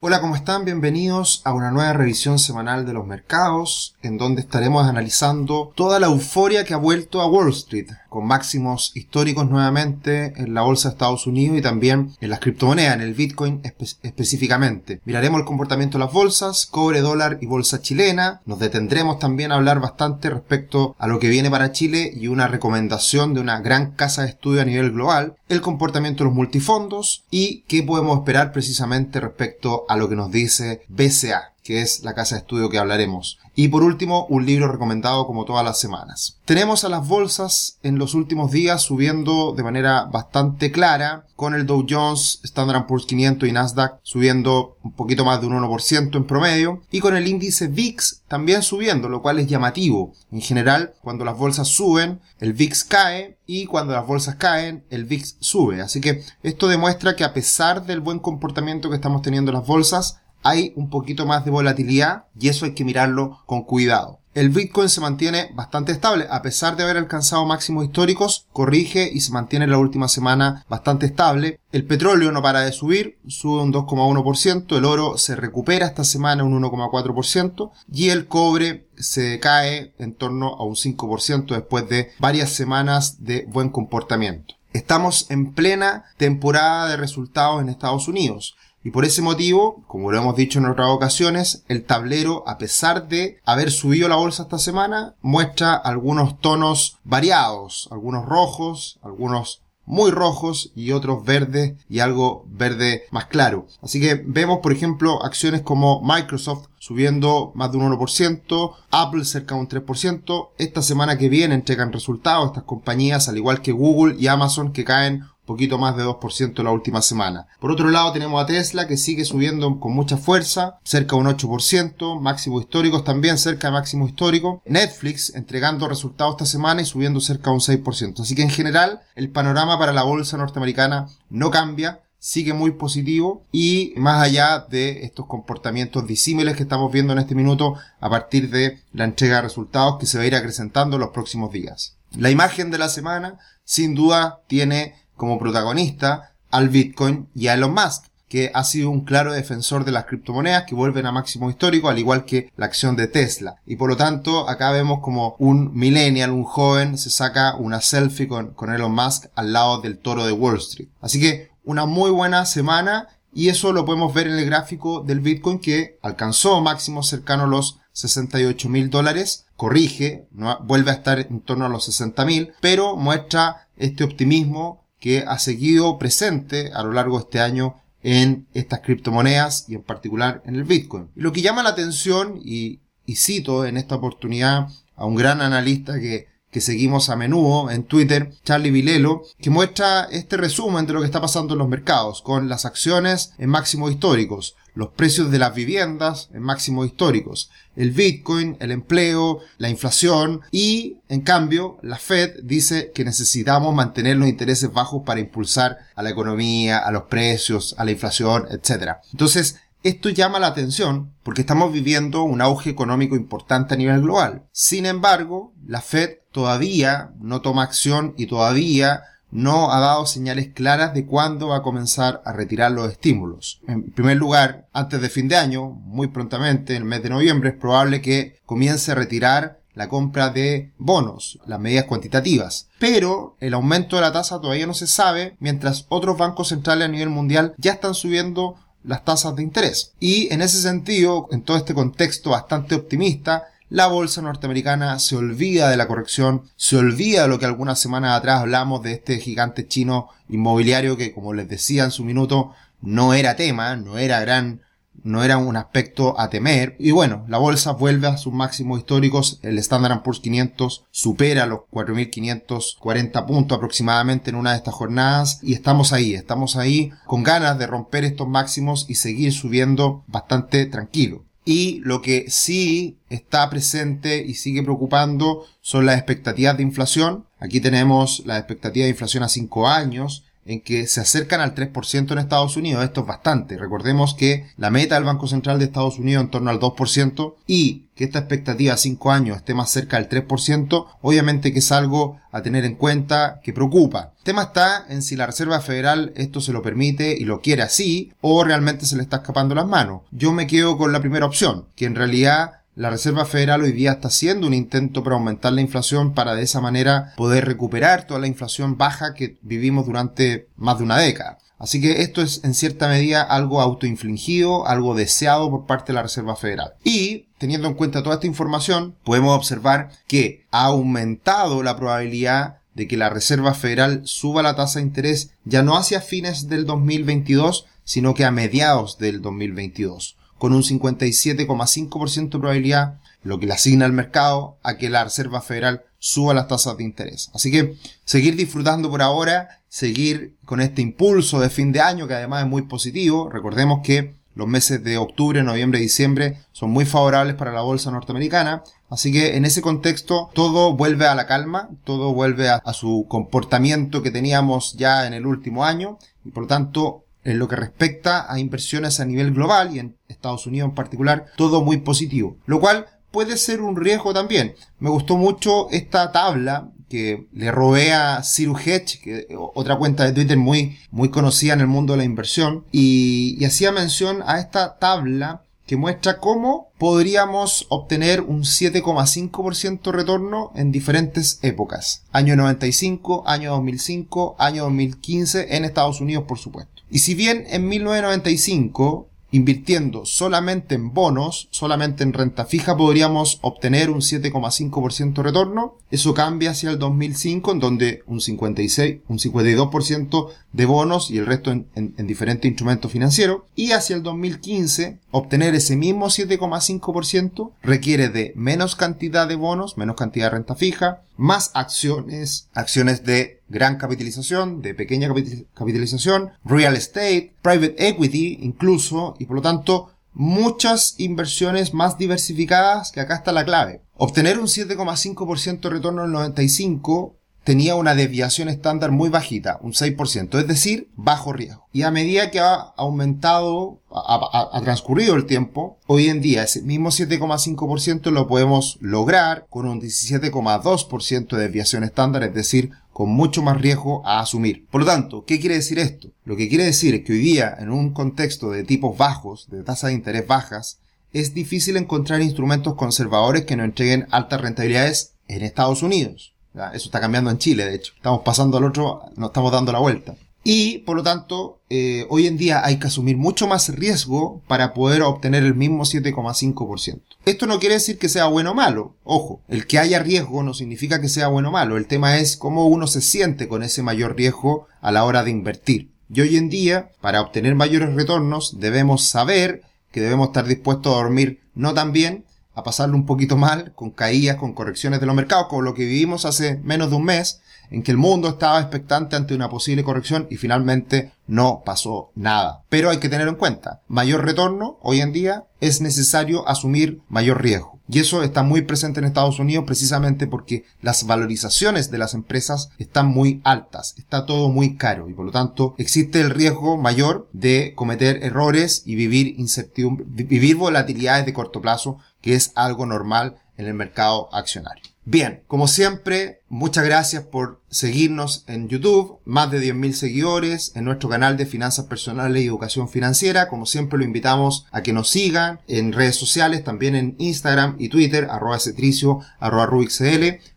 Hola, ¿cómo están? Bienvenidos a una nueva revisión semanal de los mercados, en donde estaremos analizando toda la euforia que ha vuelto a Wall Street, con máximos históricos nuevamente en la bolsa de Estados Unidos y también en las criptomonedas, en el Bitcoin específicamente. Miraremos el comportamiento de las bolsas, cobre, dólar y bolsa chilena. Nos detendremos también a hablar bastante respecto a lo que viene para Chile y una recomendación de una gran casa de estudio a nivel global, el comportamiento de los multifondos y qué podemos esperar precisamente respecto a lo que nos dice BCA que es la casa de estudio que hablaremos. Y por último, un libro recomendado como todas las semanas. Tenemos a las bolsas en los últimos días subiendo de manera bastante clara, con el Dow Jones, Standard Poor's 500 y Nasdaq subiendo un poquito más de un 1% en promedio, y con el índice VIX también subiendo, lo cual es llamativo. En general, cuando las bolsas suben, el VIX cae, y cuando las bolsas caen, el VIX sube. Así que esto demuestra que a pesar del buen comportamiento que estamos teniendo las bolsas, hay un poquito más de volatilidad y eso hay que mirarlo con cuidado. El Bitcoin se mantiene bastante estable, a pesar de haber alcanzado máximos históricos, corrige y se mantiene la última semana bastante estable. El petróleo no para de subir, sube un 2,1%, el oro se recupera esta semana un 1,4% y el cobre se cae en torno a un 5% después de varias semanas de buen comportamiento. Estamos en plena temporada de resultados en Estados Unidos. Y por ese motivo, como lo hemos dicho en otras ocasiones, el tablero, a pesar de haber subido la bolsa esta semana, muestra algunos tonos variados, algunos rojos, algunos muy rojos y otros verdes y algo verde más claro. Así que vemos, por ejemplo, acciones como Microsoft subiendo más de un 1%, Apple cerca de un 3%. Esta semana que viene entregan resultados estas compañías, al igual que Google y Amazon, que caen poquito más de 2% la última semana. Por otro lado tenemos a Tesla que sigue subiendo con mucha fuerza, cerca de un 8%, máximos históricos también cerca de máximo histórico. Netflix entregando resultados esta semana y subiendo cerca de un 6%. Así que en general el panorama para la bolsa norteamericana no cambia, sigue muy positivo y más allá de estos comportamientos disímiles que estamos viendo en este minuto a partir de la entrega de resultados que se va a ir acrecentando en los próximos días. La imagen de la semana sin duda tiene como protagonista al Bitcoin y a Elon Musk, que ha sido un claro defensor de las criptomonedas que vuelven a máximo histórico, al igual que la acción de Tesla. Y por lo tanto, acá vemos como un millennial, un joven, se saca una selfie con, con Elon Musk al lado del toro de Wall Street. Así que una muy buena semana y eso lo podemos ver en el gráfico del Bitcoin que alcanzó máximos cercanos a los 68 mil dólares, corrige, vuelve a estar en torno a los 60 mil, pero muestra este optimismo que ha seguido presente a lo largo de este año en estas criptomonedas y en particular en el Bitcoin. lo que llama la atención, y, cito en esta oportunidad a un gran analista que, que seguimos a menudo en Twitter, Charlie Vilelo, que muestra este resumen de lo que está pasando en los mercados, con las acciones en máximos históricos, los precios de las viviendas en máximos históricos, el Bitcoin, el empleo, la inflación y, en cambio, la Fed dice que necesitamos mantener los intereses bajos para impulsar a la economía, a los precios, a la inflación, etc. Entonces, esto llama la atención porque estamos viviendo un auge económico importante a nivel global. Sin embargo, la Fed todavía no toma acción y todavía no ha dado señales claras de cuándo va a comenzar a retirar los estímulos. En primer lugar, antes de fin de año, muy prontamente, en el mes de noviembre, es probable que comience a retirar la compra de bonos, las medidas cuantitativas. Pero el aumento de la tasa todavía no se sabe, mientras otros bancos centrales a nivel mundial ya están subiendo las tasas de interés. Y en ese sentido, en todo este contexto bastante optimista, la bolsa norteamericana se olvida de la corrección, se olvida de lo que algunas semanas atrás hablamos de este gigante chino inmobiliario que, como les decía en su minuto, no era tema, no era gran, no era un aspecto a temer. Y bueno, la bolsa vuelve a sus máximos históricos, el Standard Poor's 500 supera los 4.540 puntos aproximadamente en una de estas jornadas y estamos ahí, estamos ahí con ganas de romper estos máximos y seguir subiendo bastante tranquilo. Y lo que sí está presente y sigue preocupando son las expectativas de inflación. Aquí tenemos la expectativa de inflación a 5 años en que se acercan al 3% en Estados Unidos. Esto es bastante. Recordemos que la meta del Banco Central de Estados Unidos en torno al 2% y que esta expectativa a 5 años esté más cerca del 3%, obviamente que es algo a tener en cuenta que preocupa. El tema está en si la Reserva Federal esto se lo permite y lo quiere así o realmente se le está escapando las manos. Yo me quedo con la primera opción, que en realidad la Reserva Federal hoy día está haciendo un intento para aumentar la inflación para de esa manera poder recuperar toda la inflación baja que vivimos durante más de una década. Así que esto es en cierta medida algo autoinfligido, algo deseado por parte de la Reserva Federal. Y teniendo en cuenta toda esta información, podemos observar que ha aumentado la probabilidad de que la Reserva Federal suba la tasa de interés ya no hacia fines del 2022, sino que a mediados del 2022 con un 57,5% de probabilidad, lo que le asigna al mercado a que la Reserva Federal suba las tasas de interés. Así que seguir disfrutando por ahora, seguir con este impulso de fin de año que además es muy positivo. Recordemos que los meses de octubre, noviembre y diciembre son muy favorables para la bolsa norteamericana. Así que en ese contexto todo vuelve a la calma, todo vuelve a, a su comportamiento que teníamos ya en el último año y por lo tanto en lo que respecta a inversiones a nivel global y en Estados Unidos en particular, todo muy positivo. Lo cual puede ser un riesgo también. Me gustó mucho esta tabla que le robé a Ciru Hedge, que otra cuenta de Twitter muy, muy conocida en el mundo de la inversión, y, y hacía mención a esta tabla que muestra cómo podríamos obtener un 7,5% retorno en diferentes épocas. Año 95, año 2005, año 2015 en Estados Unidos, por supuesto. Y si bien en 1995 invirtiendo solamente en bonos, solamente en renta fija, podríamos obtener un 7,5% retorno. Eso cambia hacia el 2005, en donde un 56, un 52% de bonos y el resto en, en diferentes instrumentos financieros. Y hacia el 2015, obtener ese mismo 7,5% requiere de menos cantidad de bonos, menos cantidad de renta fija, más acciones, acciones de gran capitalización, de pequeña capitalización, real estate, private equity incluso, y por lo tanto muchas inversiones más diversificadas que acá está la clave. Obtener un 7,5% de retorno en el 95 tenía una desviación estándar muy bajita, un 6%, es decir, bajo riesgo. Y a medida que ha aumentado, ha, transcurrido el tiempo, hoy en día ese mismo 7,5% lo podemos lograr con un 17,2% de desviación estándar, es decir, con mucho más riesgo a asumir. Por lo tanto, ¿qué quiere decir esto? Lo que quiere decir es que hoy día, en un contexto de tipos bajos, de tasas de interés bajas, es difícil encontrar instrumentos conservadores que nos entreguen altas rentabilidades en Estados Unidos. Eso está cambiando en Chile, de hecho. Estamos pasando al otro, nos estamos dando la vuelta. Y, por lo tanto, eh, hoy en día hay que asumir mucho más riesgo para poder obtener el mismo 7,5%. Esto no quiere decir que sea bueno o malo. Ojo, el que haya riesgo no significa que sea bueno o malo. El tema es cómo uno se siente con ese mayor riesgo a la hora de invertir. Y hoy en día, para obtener mayores retornos, debemos saber que debemos estar dispuestos a dormir no tan bien a pasarlo un poquito mal, con caídas, con correcciones de los mercados, como lo que vivimos hace menos de un mes, en que el mundo estaba expectante ante una posible corrección y finalmente no pasó nada. Pero hay que tener en cuenta, mayor retorno hoy en día es necesario asumir mayor riesgo. Y eso está muy presente en Estados Unidos precisamente porque las valorizaciones de las empresas están muy altas, está todo muy caro y por lo tanto existe el riesgo mayor de cometer errores y vivir incertidumbre, vivir volatilidades de corto plazo que es algo normal en el mercado accionario. Bien, como siempre, muchas gracias por seguirnos en YouTube, más de 10.000 seguidores en nuestro canal de finanzas personales y educación financiera. Como siempre, lo invitamos a que nos sigan en redes sociales, también en Instagram y Twitter, arroba cetricio, arroba.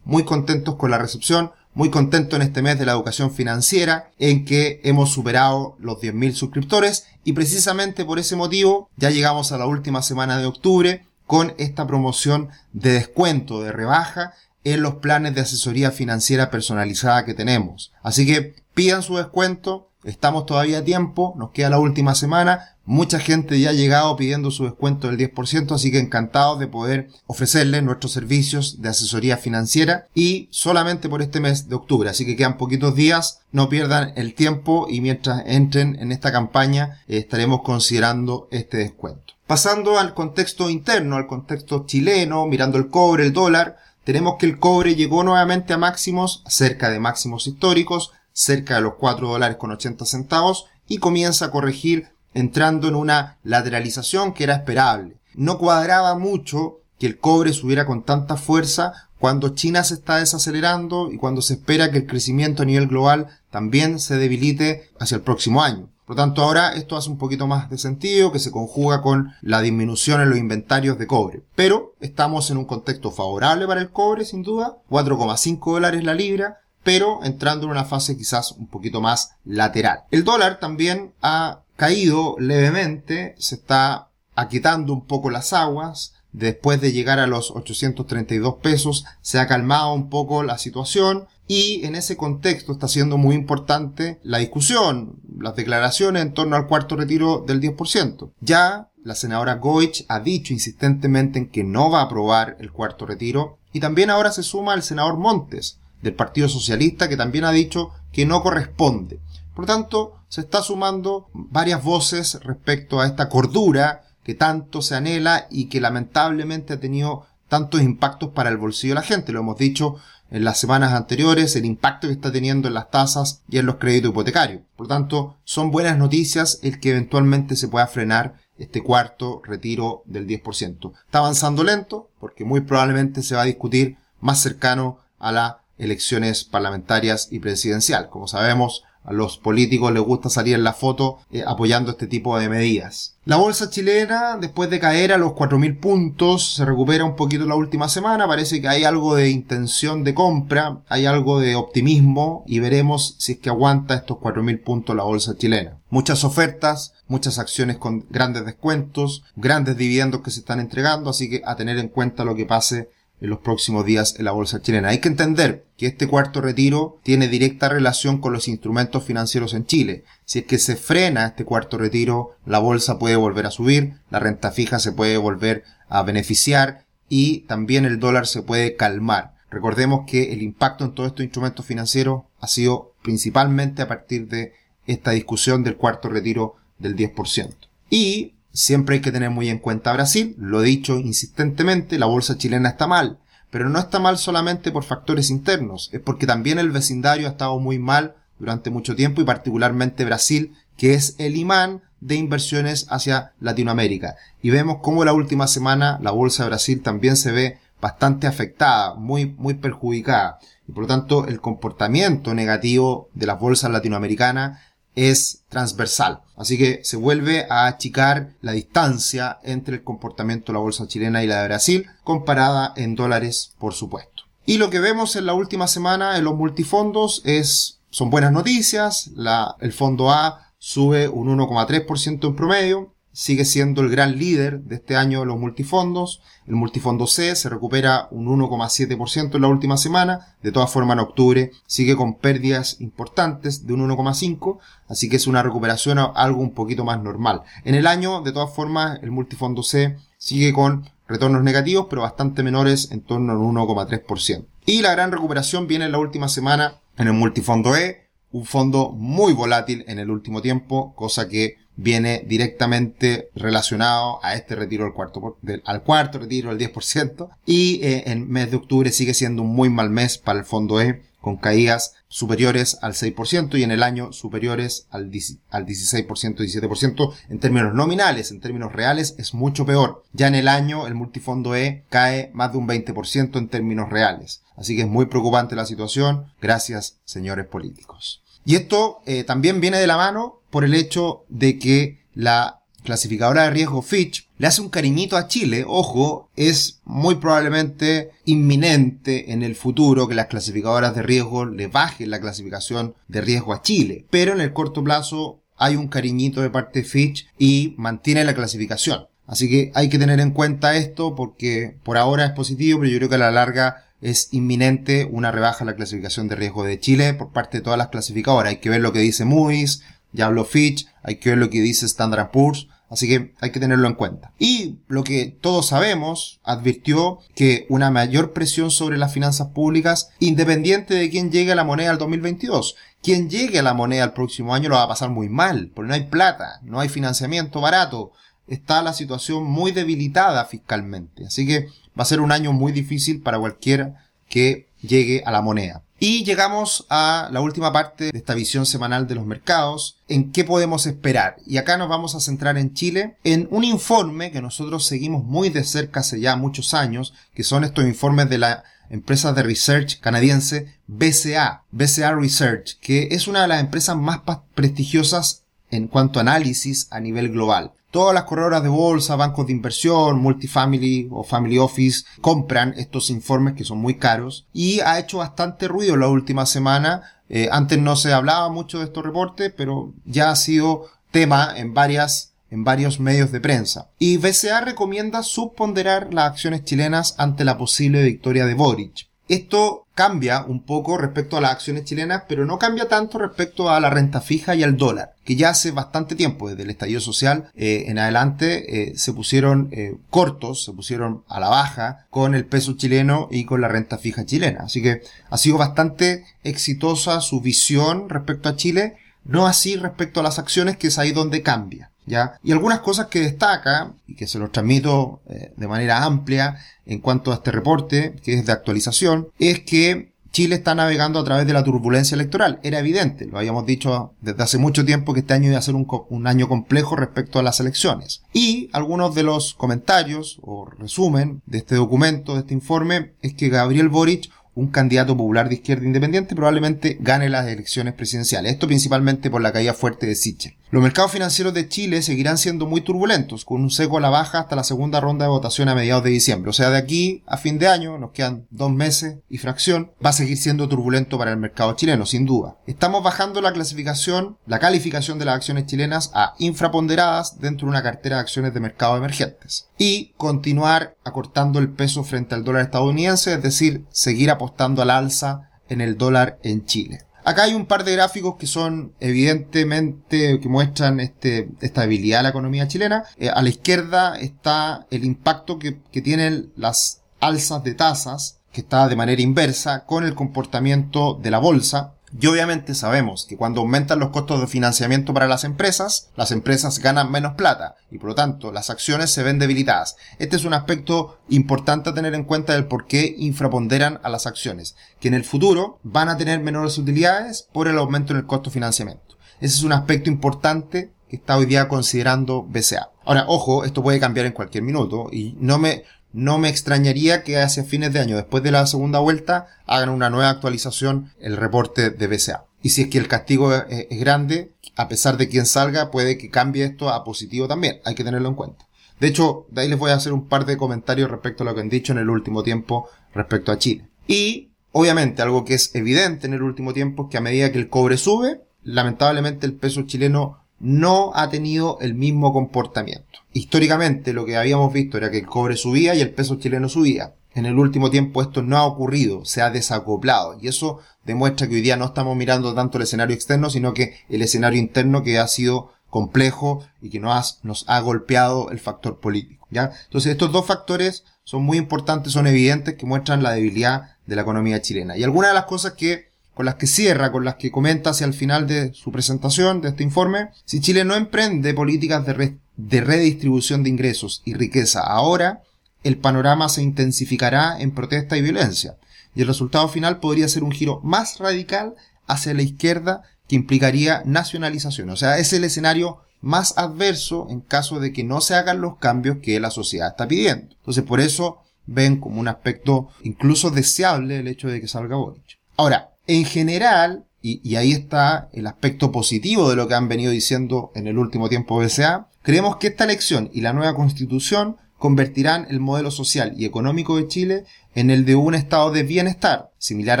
Muy contentos con la recepción, muy contentos en este mes de la educación financiera, en que hemos superado los 10.000 suscriptores y precisamente por ese motivo ya llegamos a la última semana de octubre con esta promoción de descuento, de rebaja en los planes de asesoría financiera personalizada que tenemos. Así que pidan su descuento, estamos todavía a tiempo, nos queda la última semana, mucha gente ya ha llegado pidiendo su descuento del 10%, así que encantados de poder ofrecerles nuestros servicios de asesoría financiera y solamente por este mes de octubre, así que quedan poquitos días, no pierdan el tiempo y mientras entren en esta campaña eh, estaremos considerando este descuento. Pasando al contexto interno, al contexto chileno, mirando el cobre, el dólar, tenemos que el cobre llegó nuevamente a máximos, cerca de máximos históricos, cerca de los 4 dólares con 80 centavos y comienza a corregir entrando en una lateralización que era esperable. No cuadraba mucho que el cobre subiera con tanta fuerza cuando China se está desacelerando y cuando se espera que el crecimiento a nivel global también se debilite hacia el próximo año. Por lo tanto, ahora esto hace un poquito más de sentido, que se conjuga con la disminución en los inventarios de cobre. Pero estamos en un contexto favorable para el cobre, sin duda, 4,5 dólares la libra, pero entrando en una fase quizás un poquito más lateral. El dólar también ha caído levemente, se está aquitando un poco las aguas, después de llegar a los 832 pesos, se ha calmado un poco la situación y en ese contexto está siendo muy importante la discusión, las declaraciones en torno al cuarto retiro del 10%. Ya la senadora Goich ha dicho insistentemente en que no va a aprobar el cuarto retiro y también ahora se suma el senador Montes del Partido Socialista que también ha dicho que no corresponde. Por lo tanto, se está sumando varias voces respecto a esta cordura que tanto se anhela y que lamentablemente ha tenido tantos impactos para el bolsillo de la gente. Lo hemos dicho en las semanas anteriores, el impacto que está teniendo en las tasas y en los créditos hipotecarios. Por lo tanto, son buenas noticias el que eventualmente se pueda frenar este cuarto retiro del 10%. Está avanzando lento porque muy probablemente se va a discutir más cercano a las elecciones parlamentarias y presidencial. Como sabemos, a los políticos les gusta salir en la foto eh, apoyando este tipo de medidas. La bolsa chilena, después de caer a los 4.000 puntos, se recupera un poquito la última semana. Parece que hay algo de intención de compra, hay algo de optimismo y veremos si es que aguanta estos 4.000 puntos la bolsa chilena. Muchas ofertas, muchas acciones con grandes descuentos, grandes dividendos que se están entregando, así que a tener en cuenta lo que pase en los próximos días en la bolsa chilena. Hay que entender que este cuarto retiro tiene directa relación con los instrumentos financieros en Chile. Si es que se frena este cuarto retiro, la bolsa puede volver a subir, la renta fija se puede volver a beneficiar y también el dólar se puede calmar. Recordemos que el impacto en todos estos instrumentos financieros ha sido principalmente a partir de esta discusión del cuarto retiro del 10%. Y Siempre hay que tener muy en cuenta Brasil, lo he dicho insistentemente, la bolsa chilena está mal, pero no está mal solamente por factores internos, es porque también el vecindario ha estado muy mal durante mucho tiempo y particularmente Brasil, que es el imán de inversiones hacia Latinoamérica. Y vemos cómo la última semana la bolsa de Brasil también se ve bastante afectada, muy, muy perjudicada. Y por lo tanto el comportamiento negativo de las bolsas latinoamericanas es transversal. Así que se vuelve a achicar la distancia entre el comportamiento de la bolsa chilena y la de Brasil, comparada en dólares, por supuesto. Y lo que vemos en la última semana en los multifondos es, son buenas noticias. La, el fondo A sube un 1,3% en promedio sigue siendo el gran líder de este año de los multifondos. El multifondo C se recupera un 1,7% en la última semana. De todas formas, en octubre sigue con pérdidas importantes de un 1,5%, así que es una recuperación algo un poquito más normal. En el año, de todas formas, el multifondo C sigue con retornos negativos, pero bastante menores, en torno al 1,3%. Y la gran recuperación viene en la última semana en el multifondo E, un fondo muy volátil en el último tiempo, cosa que viene directamente relacionado a este retiro del cuarto, al cuarto retiro del 10%. Y eh, en mes de octubre sigue siendo un muy mal mes para el fondo E, con caídas superiores al 6% y en el año superiores al, al 16%, 17%. En términos nominales, en términos reales, es mucho peor. Ya en el año el multifondo E cae más de un 20% en términos reales. Así que es muy preocupante la situación. Gracias, señores políticos. Y esto eh, también viene de la mano por el hecho de que la clasificadora de riesgo Fitch le hace un cariñito a Chile. Ojo, es muy probablemente inminente en el futuro que las clasificadoras de riesgo le bajen la clasificación de riesgo a Chile. Pero en el corto plazo hay un cariñito de parte de Fitch y mantiene la clasificación. Así que hay que tener en cuenta esto porque por ahora es positivo, pero yo creo que a la larga es inminente una rebaja en la clasificación de riesgo de Chile por parte de todas las clasificadoras. Hay que ver lo que dice Moody's, ya habló Fitch, hay que ver lo que dice Standard Poor's, así que hay que tenerlo en cuenta. Y lo que todos sabemos, advirtió que una mayor presión sobre las finanzas públicas, independiente de quién llegue a la moneda al 2022. Quien llegue a la moneda el próximo año lo va a pasar muy mal, porque no hay plata, no hay financiamiento barato, está la situación muy debilitada fiscalmente. Así que va a ser un año muy difícil para cualquiera que llegue a la moneda. Y llegamos a la última parte de esta visión semanal de los mercados, en qué podemos esperar. Y acá nos vamos a centrar en Chile, en un informe que nosotros seguimos muy de cerca hace ya muchos años, que son estos informes de la empresa de research canadiense BCA, BCA Research, que es una de las empresas más prestigiosas en cuanto a análisis a nivel global. Todas las corredoras de bolsa, bancos de inversión, multifamily o family office compran estos informes que son muy caros y ha hecho bastante ruido la última semana. Eh, antes no se hablaba mucho de estos reportes, pero ya ha sido tema en varias en varios medios de prensa. Y BCA recomienda subponderar las acciones chilenas ante la posible victoria de Boric. Esto cambia un poco respecto a las acciones chilenas, pero no cambia tanto respecto a la renta fija y al dólar, que ya hace bastante tiempo, desde el estallido social eh, en adelante, eh, se pusieron eh, cortos, se pusieron a la baja con el peso chileno y con la renta fija chilena. Así que ha sido bastante exitosa su visión respecto a Chile, no así respecto a las acciones, que es ahí donde cambia. ¿Ya? Y algunas cosas que destaca, y que se los transmito de manera amplia, en cuanto a este reporte, que es de actualización, es que Chile está navegando a través de la turbulencia electoral. Era evidente, lo habíamos dicho desde hace mucho tiempo que este año iba a ser un, un, año complejo respecto a las elecciones. Y algunos de los comentarios o resumen de este documento, de este informe, es que Gabriel Boric un candidato popular de izquierda independiente probablemente gane las elecciones presidenciales. Esto principalmente por la caída fuerte de Sichel. Los mercados financieros de Chile seguirán siendo muy turbulentos, con un seco a la baja hasta la segunda ronda de votación a mediados de diciembre. O sea, de aquí a fin de año, nos quedan dos meses y fracción, va a seguir siendo turbulento para el mercado chileno, sin duda. Estamos bajando la clasificación, la calificación de las acciones chilenas a infraponderadas dentro de una cartera de acciones de mercado emergentes. Y continuar acortando el peso frente al dólar estadounidense, es decir, seguir apostando apostando al alza en el dólar en Chile. Acá hay un par de gráficos que son evidentemente que muestran este, esta debilidad de la economía chilena. Eh, a la izquierda está el impacto que tienen las alzas de tasas, que está de manera inversa con el comportamiento de la bolsa. Y obviamente sabemos que cuando aumentan los costos de financiamiento para las empresas, las empresas ganan menos plata y por lo tanto las acciones se ven debilitadas. Este es un aspecto importante a tener en cuenta del por qué infraponderan a las acciones, que en el futuro van a tener menores utilidades por el aumento en el costo de financiamiento. Ese es un aspecto importante que está hoy día considerando BCA. Ahora, ojo, esto puede cambiar en cualquier minuto y no me, no me extrañaría que hacia fines de año, después de la segunda vuelta, hagan una nueva actualización el reporte de BCA. Y si es que el castigo es, grande, a pesar de quien salga, puede que cambie esto a positivo también. Hay que tenerlo en cuenta. De hecho, de ahí les voy a hacer un par de comentarios respecto a lo que han dicho en el último tiempo respecto a Chile. Y, obviamente, algo que es evidente en el último tiempo es que a medida que el cobre sube, lamentablemente el peso chileno no ha tenido el mismo comportamiento. Históricamente lo que habíamos visto era que el cobre subía y el peso chileno subía. En el último tiempo esto no ha ocurrido, se ha desacoplado y eso demuestra que hoy día no estamos mirando tanto el escenario externo, sino que el escenario interno que ha sido complejo y que nos ha, golpeado el factor político. ¿ya? Entonces estos dos factores son muy importantes, son evidentes que muestran la debilidad de la economía chilena. Y algunas de las cosas que con las que cierra, con las que comenta hacia el final de su presentación, de este informe, si Chile no emprende políticas de, redistribución de ingresos y riqueza ahora, el panorama se intensificará en protesta y violencia, y el resultado final podría ser un giro más radical hacia la izquierda que implicaría nacionalización. O sea, es el escenario más adverso en caso de que no se hagan los cambios que la sociedad está pidiendo. Entonces, por eso ven como un aspecto incluso deseable el hecho de que salga Boric. Ahora, en general, y, ahí está el aspecto positivo de lo que han venido diciendo en el último tiempo BCA, creemos que esta elección y la nueva constitución convertirán el modelo social y económico de Chile en el de un estado de bienestar, similar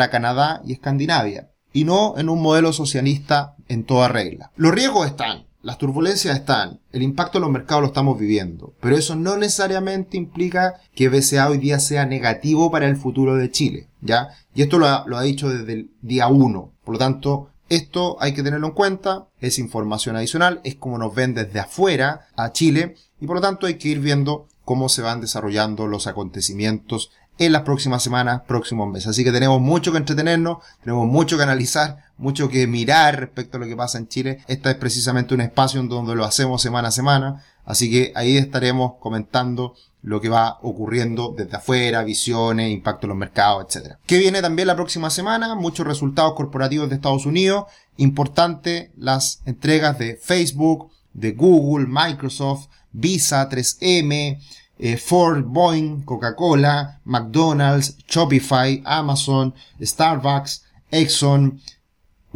a Canadá y Escandinavia, y no en un modelo socialista en toda regla. Los riesgos están, las turbulencias están, el impacto en los mercados lo estamos viviendo, pero eso no necesariamente implica que BCA hoy día sea negativo para el futuro de Chile, ¿ya? Y esto lo ha, lo ha dicho desde el día 1, por lo tanto, esto hay que tenerlo en cuenta, es información adicional, es como nos ven desde afuera a Chile, y por lo tanto hay que ir viendo cómo se van desarrollando los acontecimientos en las próximas semanas, próximos meses. Así que tenemos mucho que entretenernos, tenemos mucho que analizar, mucho que mirar respecto a lo que pasa en Chile. Este es precisamente un espacio en donde lo hacemos semana a semana. Así que ahí estaremos comentando lo que va ocurriendo desde afuera, visiones, impacto en los mercados, etc. ¿Qué viene también la próxima semana? Muchos resultados corporativos de Estados Unidos. Importante las entregas de Facebook, de Google, Microsoft, Visa, 3M, eh, Ford, Boeing, Coca-Cola, McDonald's, Shopify, Amazon, Starbucks, Exxon.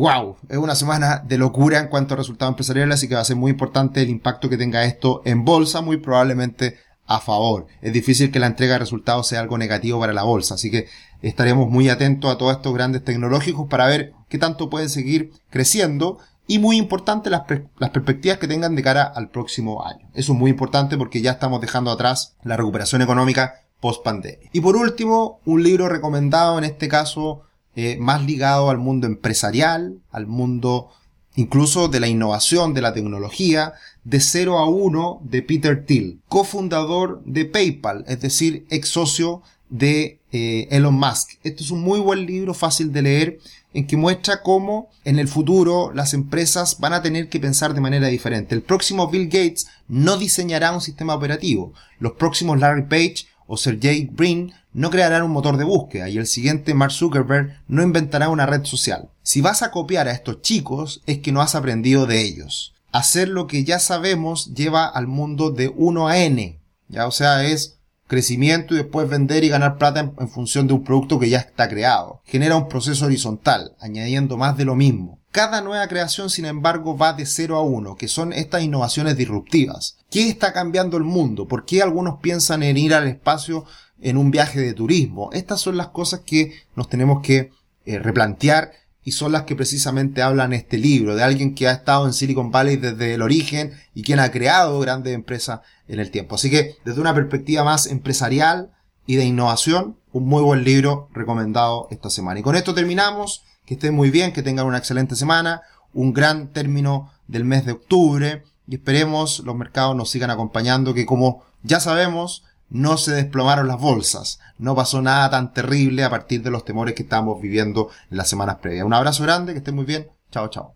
Wow, es una semana de locura en cuanto a resultados empresariales, así que va a ser muy importante el impacto que tenga esto en bolsa, muy probablemente a favor. Es difícil que la entrega de resultados sea algo negativo para la bolsa, así que estaremos muy atentos a todos estos grandes tecnológicos para ver qué tanto pueden seguir creciendo y muy importante las, las, perspectivas que tengan de cara al próximo año. Eso es muy importante porque ya estamos dejando atrás la recuperación económica post pandemia. Y por último, un libro recomendado en este caso eh, más ligado al mundo empresarial, al mundo incluso de la innovación, de la tecnología, de 0 a 1 de Peter Thiel, cofundador de PayPal, es decir, ex socio de eh, Elon Musk. Esto es un muy buen libro, fácil de leer, en que muestra cómo en el futuro las empresas van a tener que pensar de manera diferente. El próximo Bill Gates no diseñará un sistema operativo. Los próximos Larry Page o Sergey Brin no crearán un motor de búsqueda y el siguiente Mark Zuckerberg no inventará una red social. Si vas a copiar a estos chicos es que no has aprendido de ellos. Hacer lo que ya sabemos lleva al mundo de 1 a n. Ya, o sea, es crecimiento y después vender y ganar plata en, en, función de un producto que ya está creado. Genera un proceso horizontal, añadiendo más de lo mismo. Cada nueva creación, sin embargo, va de 0 a 1, que son estas innovaciones disruptivas. ¿Qué está cambiando el mundo? ¿Por qué algunos piensan en ir al espacio en un viaje de turismo? Estas son las cosas que nos tenemos que eh, replantear y son las que precisamente hablan este libro, de alguien que ha estado en Silicon Valley desde el origen y quien ha creado grandes empresas en el tiempo. Así que desde una perspectiva más empresarial y de innovación, un muy buen libro recomendado esta semana. Y con esto terminamos. Que estén muy bien, que tengan una excelente semana, un gran término del mes de octubre y esperemos los mercados nos sigan acompañando, que como ya sabemos, no se desplomaron las bolsas. No pasó nada tan terrible a partir de los temores que estamos viviendo en las semanas previas. Un abrazo grande, que estén muy bien. Chao, chao.